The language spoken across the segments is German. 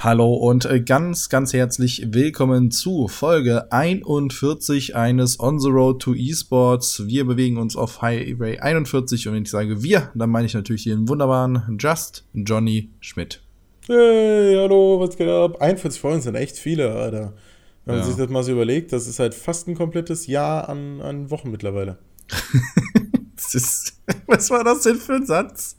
Hallo und äh, ganz, ganz herzlich willkommen zu Folge 41 eines On the Road to Esports. Wir bewegen uns auf Highway 41 und wenn ich sage wir, dann meine ich natürlich den wunderbaren Just Johnny Schmidt. Hey, hallo, was geht ab? 41 Folgen sind echt viele, Alter. Wenn man ja. sich das mal so überlegt, das ist halt fast ein komplettes Jahr an, an Wochen mittlerweile. ist, was war das denn für ein Satz?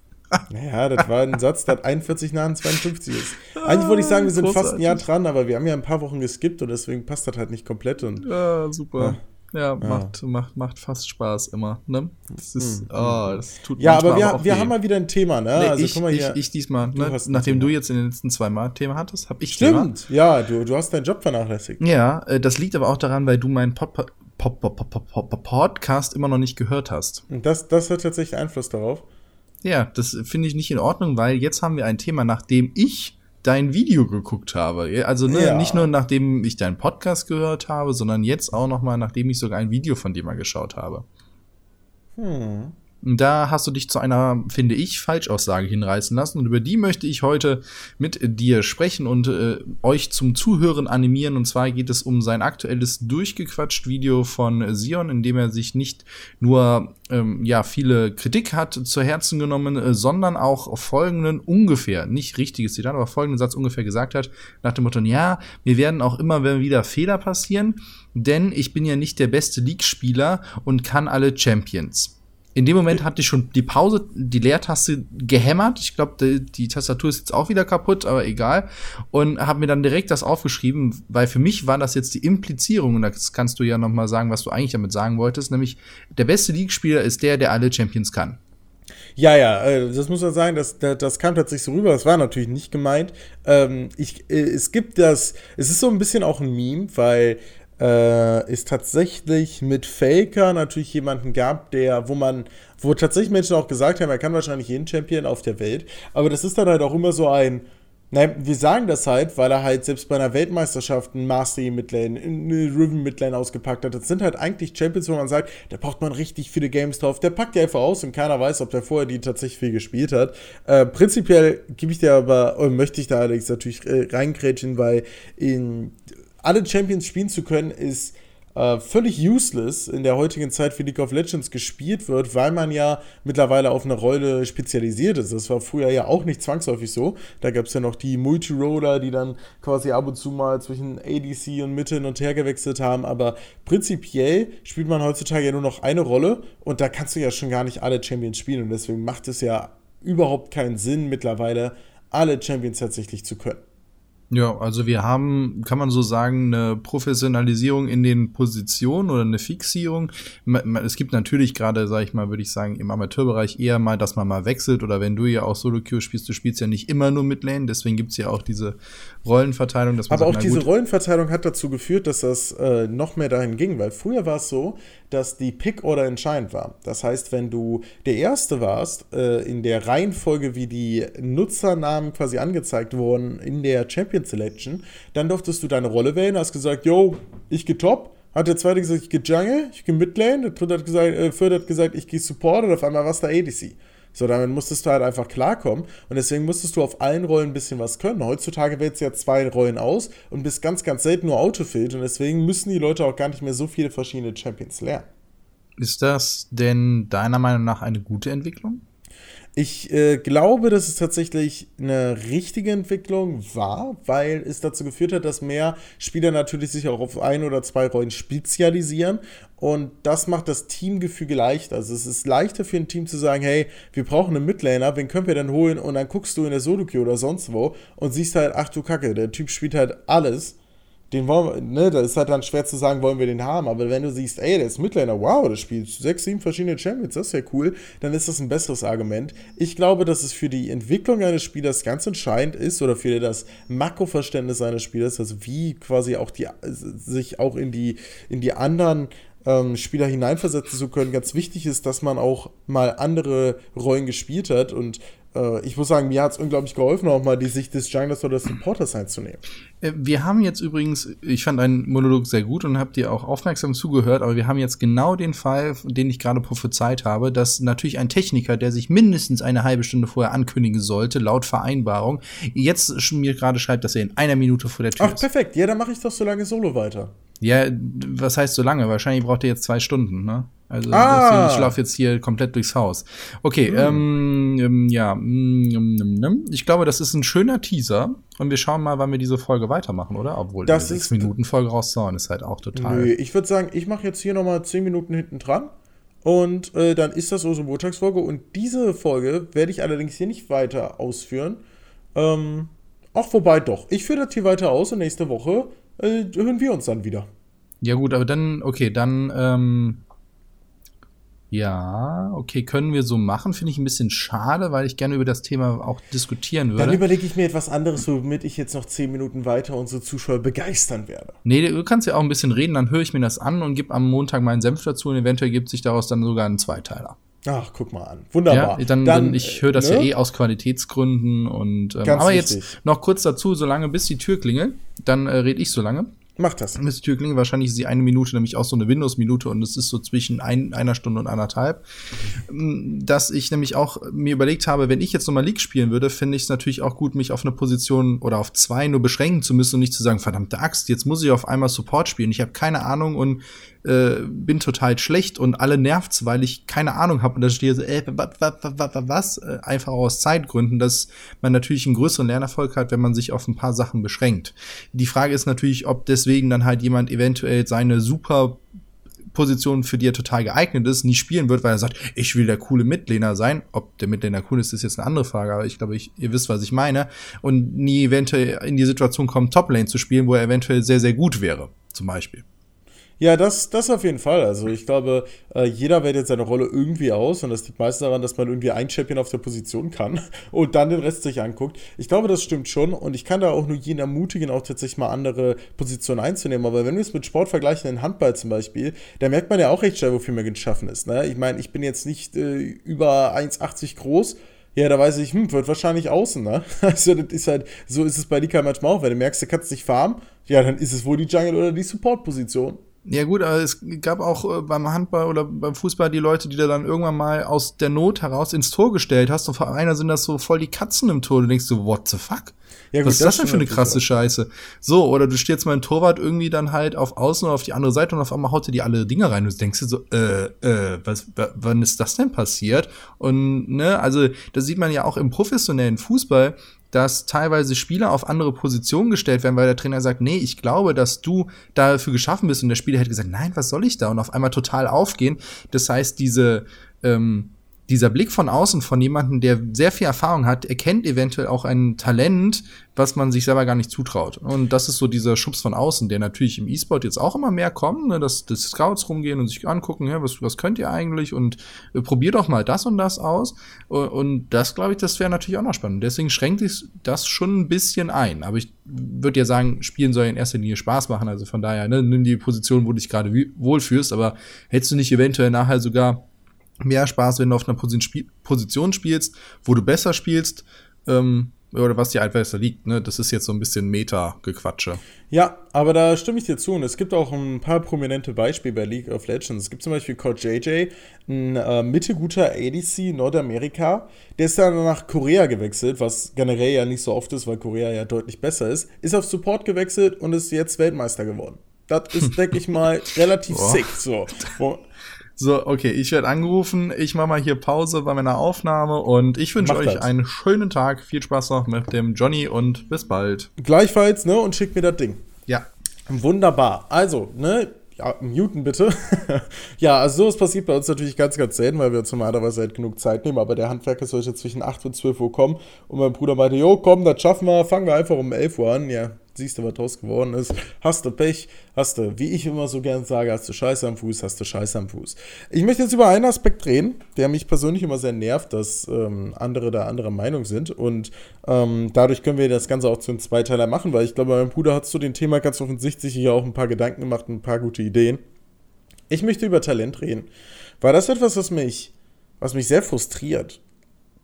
Naja, das war ein Satz, der 41 nach 52 ist. Eigentlich wollte ich sagen, wir sind Großartig. fast ein Jahr dran, aber wir haben ja ein paar Wochen geskippt und deswegen passt das halt nicht komplett. Und, ja, super. Ja, ja, Macht, macht, macht fast Spaß immer. Ne? Das ist, oh, das tut Ja, aber wir, wir haben mal wieder ein Thema, ne? Nee, also, ich, mal hier. Ich, ich diesmal, ne? du Nachdem Thema. du jetzt in den letzten zwei Mal Thema hattest, habe ich Stimmt, Thema. ja, du, du hast deinen Job vernachlässigt. Ja, äh, das liegt aber auch daran, weil du meinen Pod Podcast immer noch nicht gehört hast. Und das, das hat tatsächlich Einfluss darauf. Ja, das finde ich nicht in Ordnung, weil jetzt haben wir ein Thema, nachdem ich dein Video geguckt habe. Also ne, ja. nicht nur nachdem ich deinen Podcast gehört habe, sondern jetzt auch noch mal nachdem ich sogar ein Video von dir mal geschaut habe. Hm. Da hast du dich zu einer, finde ich, Falschaussage hinreißen lassen. Und über die möchte ich heute mit dir sprechen und äh, euch zum Zuhören animieren. Und zwar geht es um sein aktuelles durchgequatscht Video von Sion, in dem er sich nicht nur ähm, ja, viele Kritik hat zu Herzen genommen, äh, sondern auch folgenden ungefähr, nicht richtiges Zitat, aber folgenden Satz ungefähr gesagt hat, nach dem Motto, ja, mir werden auch immer wieder Fehler passieren, denn ich bin ja nicht der beste League-Spieler und kann alle Champions. In dem Moment hatte ich schon die Pause, die Leertaste gehämmert. Ich glaube, die, die, Tastatur ist jetzt auch wieder kaputt, aber egal. Und habe mir dann direkt das aufgeschrieben, weil für mich war das jetzt die Implizierung, und das kannst du ja noch mal sagen, was du eigentlich damit sagen wolltest, nämlich der beste League-Spieler ist der, der alle Champions kann. Ja, ja, äh, das muss man sagen, das, das, kam tatsächlich so rüber, das war natürlich nicht gemeint. Ähm, ich, äh, es gibt das, es ist so ein bisschen auch ein Meme, weil äh, es tatsächlich mit Faker natürlich jemanden gab, der, wo man, wo tatsächlich Menschen auch gesagt haben, er kann wahrscheinlich jeden Champion auf der Welt, aber das ist dann halt auch immer so ein, Nein, wir sagen das halt, weil er halt selbst bei einer Weltmeisterschaft einen Mastery Midlane, eine Riven Midlane ausgepackt hat. Das sind halt eigentlich Champions, wo man sagt, da braucht man richtig viele Games drauf. Der packt die einfach aus und keiner weiß, ob der vorher die tatsächlich viel gespielt hat. Äh, prinzipiell gebe ich dir aber, oder möchte ich da allerdings natürlich äh, reingrätschen, weil in alle Champions spielen zu können, ist äh, völlig useless in der heutigen Zeit wie League of Legends gespielt wird, weil man ja mittlerweile auf eine Rolle spezialisiert ist. Das war früher ja auch nicht zwangsläufig so. Da gab es ja noch die Multiroller, die dann quasi ab und zu mal zwischen ADC und Mitte hin und her gewechselt haben. Aber prinzipiell spielt man heutzutage ja nur noch eine Rolle und da kannst du ja schon gar nicht alle Champions spielen. Und deswegen macht es ja überhaupt keinen Sinn, mittlerweile alle Champions tatsächlich zu können. Ja, also wir haben, kann man so sagen, eine Professionalisierung in den Positionen oder eine Fixierung. Es gibt natürlich gerade, sag ich mal, würde ich sagen, im Amateurbereich eher mal, dass man mal wechselt oder wenn du ja auch Solo-Queue spielst, du spielst ja nicht immer nur mit Lane, deswegen gibt's ja auch diese Rollenverteilung. Dass man Aber sagt, auch diese Rollenverteilung hat dazu geführt, dass das äh, noch mehr dahin ging, weil früher war es so, dass die Pick-Order entscheidend war. Das heißt, wenn du der Erste warst, äh, in der Reihenfolge, wie die Nutzernamen quasi angezeigt wurden in der Champion Selection, dann durftest du deine Rolle wählen, hast gesagt, yo, ich geh Top. Hat der Zweite gesagt, ich geh Jungle, ich geh Midlane. Der Dritte hat gesagt, äh, Vierte hat gesagt, ich geh Support und auf einmal warst du ADC. So, damit musstest du halt einfach klarkommen und deswegen musstest du auf allen Rollen ein bisschen was können. Heutzutage wählst du ja zwei Rollen aus und bist ganz, ganz selten nur Autofilled und deswegen müssen die Leute auch gar nicht mehr so viele verschiedene Champions lernen. Ist das denn deiner Meinung nach eine gute Entwicklung? Ich äh, glaube, dass es tatsächlich eine richtige Entwicklung war, weil es dazu geführt hat, dass mehr Spieler natürlich sich auch auf ein oder zwei Rollen spezialisieren. Und das macht das Teamgefüge leichter. Also es ist leichter für ein Team zu sagen, hey, wir brauchen einen Midlaner, wen können wir denn holen? Und dann guckst du in der Solo-Queue oder sonst wo und siehst halt, ach du Kacke, der Typ spielt halt alles den wollen wir, ne, da ist halt dann schwer zu sagen, wollen wir den haben, aber wenn du siehst, ey, der ist Midlaner, wow, der spielt sechs, sieben verschiedene Champions, das ist ja cool, dann ist das ein besseres Argument. Ich glaube, dass es für die Entwicklung eines Spielers ganz entscheidend ist oder für das Makroverständnis eines Spielers, also wie quasi auch die, sich auch in die, in die anderen ähm, Spieler hineinversetzen zu können, ganz wichtig ist, dass man auch mal andere Rollen gespielt hat und äh, ich muss sagen, mir hat es unglaublich geholfen, auch mal die Sicht des Junglers oder des Supporters einzunehmen. Äh, wir haben jetzt übrigens, ich fand deinen Monolog sehr gut und habt dir auch aufmerksam zugehört, aber wir haben jetzt genau den Fall, den ich gerade prophezeit habe, dass natürlich ein Techniker, der sich mindestens eine halbe Stunde vorher ankündigen sollte, laut Vereinbarung, jetzt mir gerade schreibt, dass er in einer Minute vor der Tür Ach, ist. Ach, perfekt. Ja, dann mache ich doch so lange Solo weiter. Ja, was heißt so lange? Wahrscheinlich braucht er jetzt zwei Stunden, ne? Also ah. deswegen, ich laufe jetzt hier komplett durchs Haus. Okay, hm. ähm, ja, mm, mm, mm, ich glaube, das ist ein schöner Teaser und wir schauen mal, wann wir diese Folge weitermachen, oder? Obwohl das sechs Minuten Folge rauszuhauen ist halt auch total. Nö, ich würde sagen, ich mache jetzt hier noch mal zehn Minuten hinten dran und äh, dann ist das unsere Montagsfolge und diese Folge werde ich allerdings hier nicht weiter ausführen. Ähm, ach, wobei doch. Ich führe das hier weiter aus und nächste Woche äh, hören wir uns dann wieder. Ja gut, aber dann, okay, dann ähm, ja, okay, können wir so machen. Finde ich ein bisschen schade, weil ich gerne über das Thema auch diskutieren würde. Dann überlege ich mir etwas anderes, womit ich jetzt noch zehn Minuten weiter unsere Zuschauer begeistern werde. Nee, du kannst ja auch ein bisschen reden, dann höre ich mir das an und gebe am Montag meinen Senf dazu und eventuell gibt sich daraus dann sogar ein Zweiteiler. Ach, guck mal an. Wunderbar. Ja, dann, dann, ich höre das ne? ja eh aus Qualitätsgründen und ähm, aber wichtig. jetzt noch kurz dazu, solange bis die Tür klingelt, dann äh, rede ich so lange. Mach das. Miss Türkling, wahrscheinlich ist sie eine Minute, nämlich auch so eine Windows-Minute und es ist so zwischen ein, einer Stunde und anderthalb. Mhm. Dass ich nämlich auch mir überlegt habe, wenn ich jetzt nochmal League spielen würde, finde ich es natürlich auch gut, mich auf eine Position oder auf zwei nur beschränken zu müssen und nicht zu sagen, verdammte Axt, jetzt muss ich auf einmal Support spielen. Ich habe keine Ahnung und äh, bin total schlecht und alle nervt's, weil ich keine Ahnung habe und da stehe so, äh, was? Äh, einfach aus Zeitgründen, dass man natürlich einen größeren Lernerfolg hat, wenn man sich auf ein paar Sachen beschränkt. Die Frage ist natürlich, ob deswegen dann halt jemand eventuell seine super Position, für die er total geeignet ist, nie spielen wird, weil er sagt, ich will der coole Midlaner sein. Ob der Midlaner cool ist, ist jetzt eine andere Frage, aber ich glaube, ich, ihr wisst, was ich meine. Und nie eventuell in die Situation kommt, Toplane zu spielen, wo er eventuell sehr, sehr gut wäre, zum Beispiel. Ja, das, das auf jeden Fall. Also ich glaube, äh, jeder wählt jetzt seine Rolle irgendwie aus und das liegt meist daran, dass man irgendwie ein Champion auf der Position kann und dann den Rest sich anguckt. Ich glaube, das stimmt schon und ich kann da auch nur jeden ermutigen, auch tatsächlich mal andere Positionen einzunehmen. Aber wenn wir es mit Sport vergleichen, in Handball zum Beispiel, da merkt man ja auch recht schnell, wofür man geschaffen ist. Ne? Ich meine, ich bin jetzt nicht äh, über 1,80 groß, ja, da weiß ich, hm, wird wahrscheinlich außen, ne? Also, das ist halt, so ist es bei Dika manchmal auch. Wenn du merkst, du kannst nicht farmen, ja, dann ist es wohl die Jungle oder die Support-Position. Ja gut, aber es gab auch äh, beim Handball oder beim Fußball die Leute, die da dann irgendwann mal aus der Not heraus ins Tor gestellt hast und vor einer sind das so voll die Katzen im Tor. Du denkst so, what the fuck? Ja, gut, Was ist das, das denn für eine krasse Scheiße? So, oder du stehst mal ein Torwart irgendwie dann halt auf Außen oder auf die andere Seite und auf einmal haut dir die alle Dinge rein und du denkst dir so, äh, äh, was, wann ist das denn passiert? Und, ne, also, das sieht man ja auch im professionellen Fußball, dass teilweise Spieler auf andere Positionen gestellt werden, weil der Trainer sagt, nee, ich glaube, dass du dafür geschaffen bist und der Spieler hätte gesagt, nein, was soll ich da? Und auf einmal total aufgehen. Das heißt, diese ähm, dieser Blick von außen von jemandem, der sehr viel Erfahrung hat, erkennt eventuell auch ein Talent, was man sich selber gar nicht zutraut. Und das ist so dieser Schubs von außen, der natürlich im E-Sport jetzt auch immer mehr kommt, ne, dass, dass Scouts rumgehen und sich angucken, ja, was, was könnt ihr eigentlich und äh, probiert doch mal das und das aus. Und, das, glaube ich, das wäre natürlich auch noch spannend. Deswegen schränkt sich das schon ein bisschen ein. Aber ich würde ja sagen, Spielen soll in erster Linie Spaß machen. Also von daher, ne, nimm die Position, wo du dich gerade wohlfühlst, aber hättest du nicht eventuell nachher sogar mehr Spaß, wenn du auf einer Position spielst, wo du besser spielst, ähm, oder was dir einfach liegt, ne? Das ist jetzt so ein bisschen Meta-Gequatsche. Ja, aber da stimme ich dir zu. Und es gibt auch ein paar prominente Beispiele bei League of Legends. Es gibt zum Beispiel Coach JJ, ein äh, mittelguter ADC Nordamerika. Der ist dann nach Korea gewechselt, was generell ja nicht so oft ist, weil Korea ja deutlich besser ist. Ist auf Support gewechselt und ist jetzt Weltmeister geworden. Das ist, denke ich mal, relativ sick. So. So, okay, ich werde angerufen. Ich mache mal hier Pause bei meiner Aufnahme und ich wünsche euch das. einen schönen Tag. Viel Spaß noch mit dem Johnny und bis bald. Gleichfalls, ne? Und schickt mir das Ding. Ja. Wunderbar. Also, ne? Ja, muten bitte. ja, also sowas passiert bei uns natürlich ganz, ganz selten, weil wir uns normalerweise halt genug Zeit nehmen. Aber der Handwerker sollte zwischen 8 und 12 Uhr kommen. Und mein Bruder meinte, jo, komm, das schaffen wir. Fangen wir einfach um 11 Uhr an. Ja, siehst du, was draus geworden ist. Hast du Pech, hast du, wie ich immer so gern sage, hast du Scheiße am Fuß, hast du Scheiße am Fuß. Ich möchte jetzt über einen Aspekt reden, der mich persönlich immer sehr nervt, dass ähm, andere da anderer Meinung sind. Und ähm, dadurch können wir das Ganze auch zu einem Zweiteiler machen, weil ich glaube, mein Bruder hat zu dem Thema ganz offensichtlich hier auch ein paar Gedanken gemacht, ein paar gute Ideen. Ich möchte über Talent reden. Weil das etwas, was mich, was mich sehr frustriert.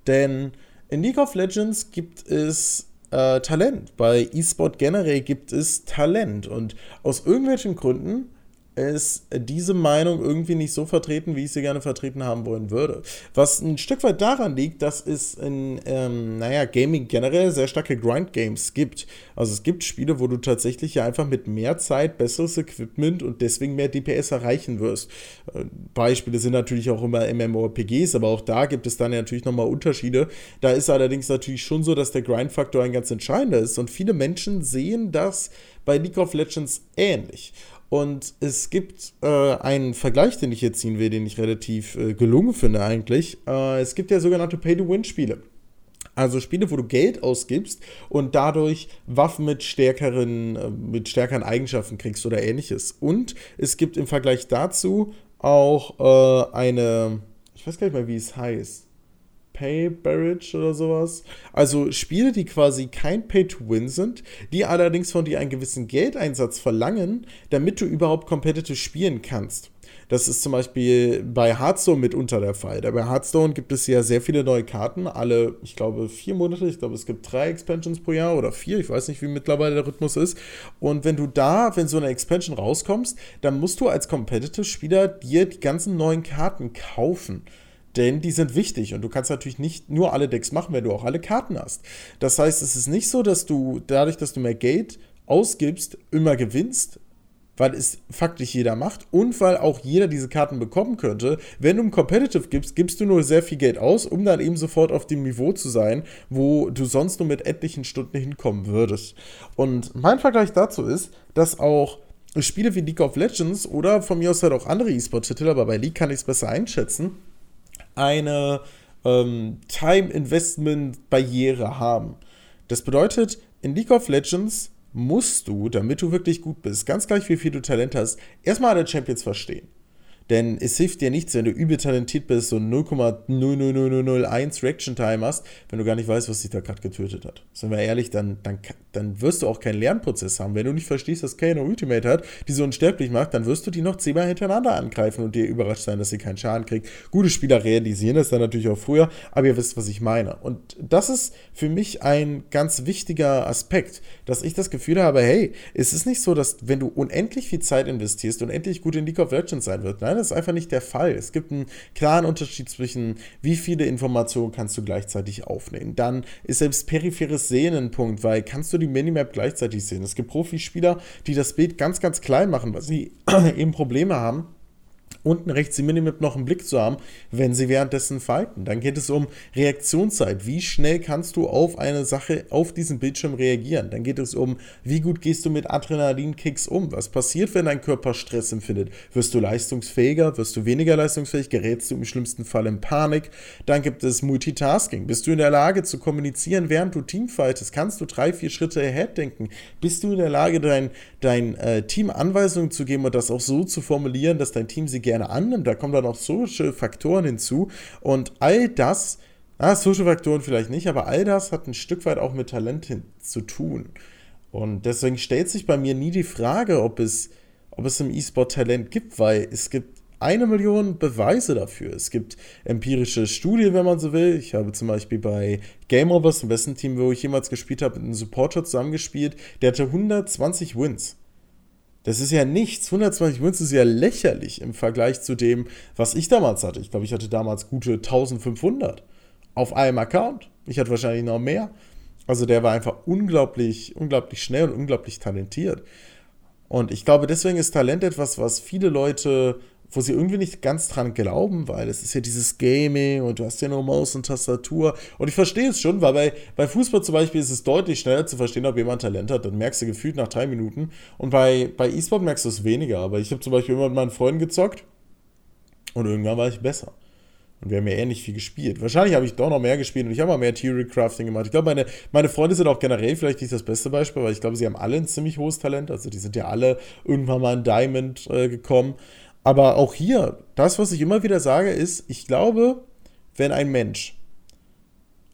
Denn In League of Legends gibt es äh, Talent. Bei eSport generell gibt es Talent. Und aus irgendwelchen Gründen ist diese Meinung irgendwie nicht so vertreten, wie ich sie gerne vertreten haben wollen würde. Was ein Stück weit daran liegt, dass es in, ähm, naja, Gaming generell sehr starke Grind-Games gibt. Also es gibt Spiele, wo du tatsächlich ja einfach mit mehr Zeit besseres Equipment und deswegen mehr DPS erreichen wirst. Äh, Beispiele sind natürlich auch immer MMORPGs, aber auch da gibt es dann natürlich nochmal Unterschiede. Da ist allerdings natürlich schon so, dass der Grind-Faktor ein ganz entscheidender ist und viele Menschen sehen das bei League of Legends ähnlich. Und es gibt äh, einen Vergleich, den ich hier ziehen will, den ich relativ äh, gelungen finde eigentlich. Äh, es gibt ja sogenannte Pay-to-Win-Spiele. Also Spiele, wo du Geld ausgibst und dadurch Waffen mit stärkeren, äh, mit stärkeren Eigenschaften kriegst oder ähnliches. Und es gibt im Vergleich dazu auch äh, eine, ich weiß gar nicht mehr, wie es heißt. Pay Barrage oder sowas. Also Spiele, die quasi kein Pay-to-Win sind, die allerdings von dir einen gewissen Geldeinsatz verlangen, damit du überhaupt competitive spielen kannst. Das ist zum Beispiel bei Hearthstone mitunter der Fall. Bei Hearthstone gibt es ja sehr viele neue Karten, alle, ich glaube, vier Monate. Ich glaube, es gibt drei Expansions pro Jahr oder vier. Ich weiß nicht, wie mittlerweile der Rhythmus ist. Und wenn du da, wenn so eine Expansion rauskommst, dann musst du als Competitive-Spieler dir die ganzen neuen Karten kaufen. Denn die sind wichtig und du kannst natürlich nicht nur alle Decks machen, wenn du auch alle Karten hast. Das heißt, es ist nicht so, dass du dadurch, dass du mehr Geld ausgibst, immer gewinnst, weil es faktisch jeder macht und weil auch jeder diese Karten bekommen könnte. Wenn du im Competitive gibst, gibst du nur sehr viel Geld aus, um dann eben sofort auf dem Niveau zu sein, wo du sonst nur mit etlichen Stunden hinkommen würdest. Und mein Vergleich dazu ist, dass auch Spiele wie League of Legends oder von mir aus halt auch andere E-Sport-Titel, aber bei League kann ich es besser einschätzen, eine ähm, Time-Investment-Barriere haben. Das bedeutet, in League of Legends musst du, damit du wirklich gut bist, ganz gleich wie viel du Talent hast, erstmal alle Champions verstehen. Denn es hilft dir nichts, wenn du übel talentiert bist und 0,00001 Reaction Time hast, wenn du gar nicht weißt, was dich da gerade getötet hat. Sind wir ehrlich, dann, dann, dann wirst du auch keinen Lernprozess haben. Wenn du nicht verstehst, dass Kane Ultimate hat, die so unsterblich macht, dann wirst du die noch zehnmal hintereinander angreifen und dir überrascht sein, dass sie keinen Schaden kriegt. Gute Spieler realisieren das dann natürlich auch früher, aber ihr wisst, was ich meine. Und das ist für mich ein ganz wichtiger Aspekt, dass ich das Gefühl habe, hey, es ist nicht so, dass wenn du unendlich viel Zeit investierst, unendlich gut in League of Legends sein wird. Nein, Nein, das ist einfach nicht der Fall. Es gibt einen klaren Unterschied zwischen, wie viele Informationen kannst du gleichzeitig aufnehmen. Dann ist selbst peripheres Sehen ein Punkt, weil kannst du die Minimap gleichzeitig sehen. Es gibt Profispieler, die das Bild ganz, ganz klein machen, weil sie eben Probleme haben unten rechts die Minimap noch im Blick zu haben, wenn sie währenddessen fighten. Dann geht es um Reaktionszeit. Wie schnell kannst du auf eine Sache auf diesem Bildschirm reagieren? Dann geht es um, wie gut gehst du mit Adrenalinkicks um? Was passiert, wenn dein Körper Stress empfindet? Wirst du leistungsfähiger? Wirst du weniger leistungsfähig? Gerätst du im schlimmsten Fall in Panik? Dann gibt es Multitasking. Bist du in der Lage zu kommunizieren, während du Teamfightest? Kannst du drei, vier Schritte ahead denken? Bist du in der Lage, dein, dein äh, Team Anweisungen zu geben und das auch so zu formulieren, dass dein Team sie gerne annimmt. Da kommen dann auch Social Faktoren hinzu. Und all das, ah, Social Faktoren vielleicht nicht, aber all das hat ein Stück weit auch mit Talent zu tun. Und deswegen stellt sich bei mir nie die Frage, ob es, ob es im E-Sport Talent gibt, weil es gibt eine Million Beweise dafür. Es gibt empirische Studien, wenn man so will. Ich habe zum Beispiel bei Game Overs, dem besten Team, wo ich jemals gespielt habe, mit einem Supporter zusammengespielt. Der hatte 120 Wins. Das ist ja nichts. 120 Wins ist ja lächerlich im Vergleich zu dem, was ich damals hatte. Ich glaube, ich hatte damals gute 1500 auf einem Account. Ich hatte wahrscheinlich noch mehr. Also der war einfach unglaublich, unglaublich schnell und unglaublich talentiert. Und ich glaube, deswegen ist Talent etwas, was viele Leute wo sie irgendwie nicht ganz dran glauben, weil es ist ja dieses Gaming und du hast ja nur Maus und Tastatur. Und ich verstehe es schon, weil bei, bei Fußball zum Beispiel ist es deutlich schneller zu verstehen, ob jemand Talent hat. Dann merkst du gefühlt nach drei Minuten. Und bei, bei E-Sport merkst du es weniger. Aber ich habe zum Beispiel immer mit meinen Freunden gezockt und irgendwann war ich besser. Und wir haben ja ähnlich viel gespielt. Wahrscheinlich habe ich doch noch mehr gespielt und ich habe mal mehr Theory Crafting gemacht. Ich glaube, meine, meine Freunde sind auch generell vielleicht nicht das beste Beispiel, weil ich glaube, sie haben alle ein ziemlich hohes Talent. Also die sind ja alle irgendwann mal in Diamond äh, gekommen. Aber auch hier, das, was ich immer wieder sage, ist, ich glaube, wenn ein Mensch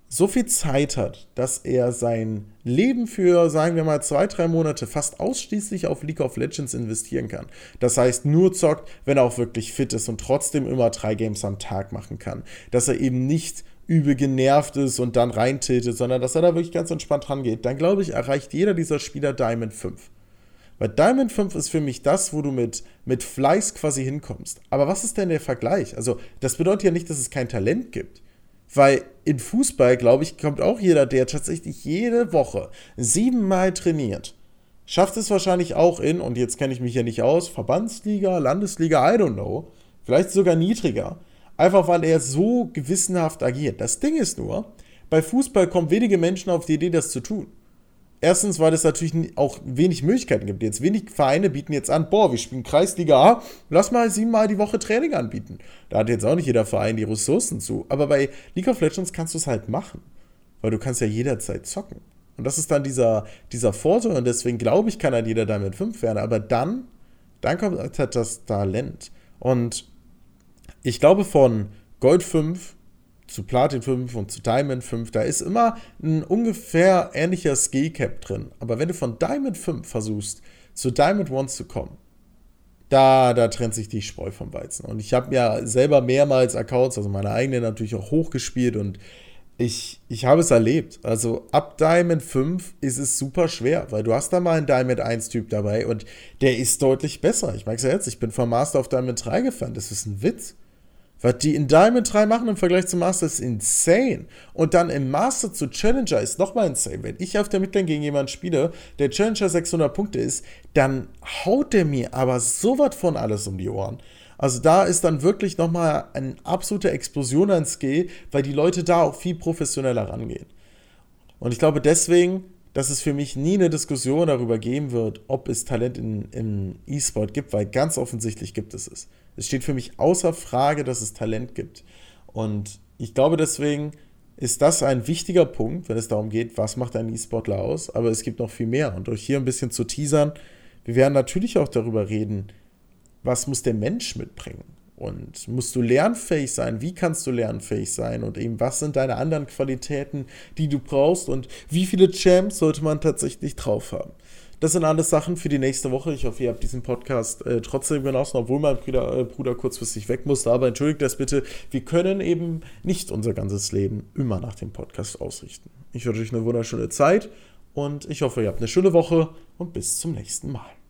so viel Zeit hat, dass er sein Leben für, sagen wir mal, zwei, drei Monate fast ausschließlich auf League of Legends investieren kann. Das heißt, nur zockt, wenn er auch wirklich fit ist und trotzdem immer drei Games am Tag machen kann. Dass er eben nicht übel genervt ist und dann reintiltet, sondern dass er da wirklich ganz entspannt rangeht, dann glaube ich, erreicht jeder dieser Spieler Diamond 5. Weil Diamond 5 ist für mich das, wo du mit, mit Fleiß quasi hinkommst. Aber was ist denn der Vergleich? Also, das bedeutet ja nicht, dass es kein Talent gibt. Weil in Fußball, glaube ich, kommt auch jeder, der tatsächlich jede Woche siebenmal trainiert, schafft es wahrscheinlich auch in, und jetzt kenne ich mich ja nicht aus, Verbandsliga, Landesliga, I don't know, vielleicht sogar niedriger, einfach weil er so gewissenhaft agiert. Das Ding ist nur, bei Fußball kommen wenige Menschen auf die Idee, das zu tun. Erstens, weil es natürlich auch wenig Möglichkeiten gibt. Jetzt wenig Vereine bieten jetzt an, boah, wir spielen Kreisliga A, lass mal siebenmal die Woche Training anbieten. Da hat jetzt auch nicht jeder Verein die Ressourcen zu. Aber bei League of Legends kannst du es halt machen. Weil du kannst ja jederzeit zocken. Und das ist dann dieser, dieser Vorteil und deswegen glaube ich, kann halt jeder damit 5 werden. Aber dann, dann kommt halt das Talent. Und ich glaube von Gold 5 zu Platin 5 und zu Diamond 5, da ist immer ein ungefähr ähnlicher Skill Cap drin. Aber wenn du von Diamond 5 versuchst, zu Diamond 1 zu kommen, da, da trennt sich die Spreu vom Weizen. Und ich habe ja selber mehrmals Accounts, also meine eigenen natürlich auch hochgespielt und ich, ich habe es erlebt. Also ab Diamond 5 ist es super schwer, weil du hast da mal einen Diamond 1 Typ dabei und der ist deutlich besser. Ich mag es ja jetzt, ich bin vom Master auf Diamond 3 gefahren, das ist ein Witz. Was die in Diamond 3 machen im Vergleich zum Master ist insane. Und dann im Master zu Challenger ist nochmal insane. Wenn ich auf der Midlane gegen jemanden spiele, der Challenger 600 Punkte ist, dann haut der mir aber so was von alles um die Ohren. Also da ist dann wirklich nochmal eine absolute Explosion an Skill, weil die Leute da auch viel professioneller rangehen. Und ich glaube deswegen, dass es für mich nie eine Diskussion darüber geben wird, ob es Talent im E-Sport gibt, weil ganz offensichtlich gibt es es. Es steht für mich außer Frage, dass es Talent gibt. Und ich glaube deswegen ist das ein wichtiger Punkt, wenn es darum geht, was macht ein E-Sportler aus. Aber es gibt noch viel mehr. Und euch hier ein bisschen zu teasern, wir werden natürlich auch darüber reden, was muss der Mensch mitbringen. Und musst du lernfähig sein? Wie kannst du lernfähig sein? Und eben, was sind deine anderen Qualitäten, die du brauchst? Und wie viele Champs sollte man tatsächlich drauf haben? Das sind alles Sachen für die nächste Woche. Ich hoffe, ihr habt diesen Podcast äh, trotzdem genossen, obwohl mein Bruder, äh, Bruder kurzfristig weg musste. Aber entschuldigt das bitte. Wir können eben nicht unser ganzes Leben immer nach dem Podcast ausrichten. Ich wünsche euch eine wunderschöne Zeit und ich hoffe, ihr habt eine schöne Woche und bis zum nächsten Mal.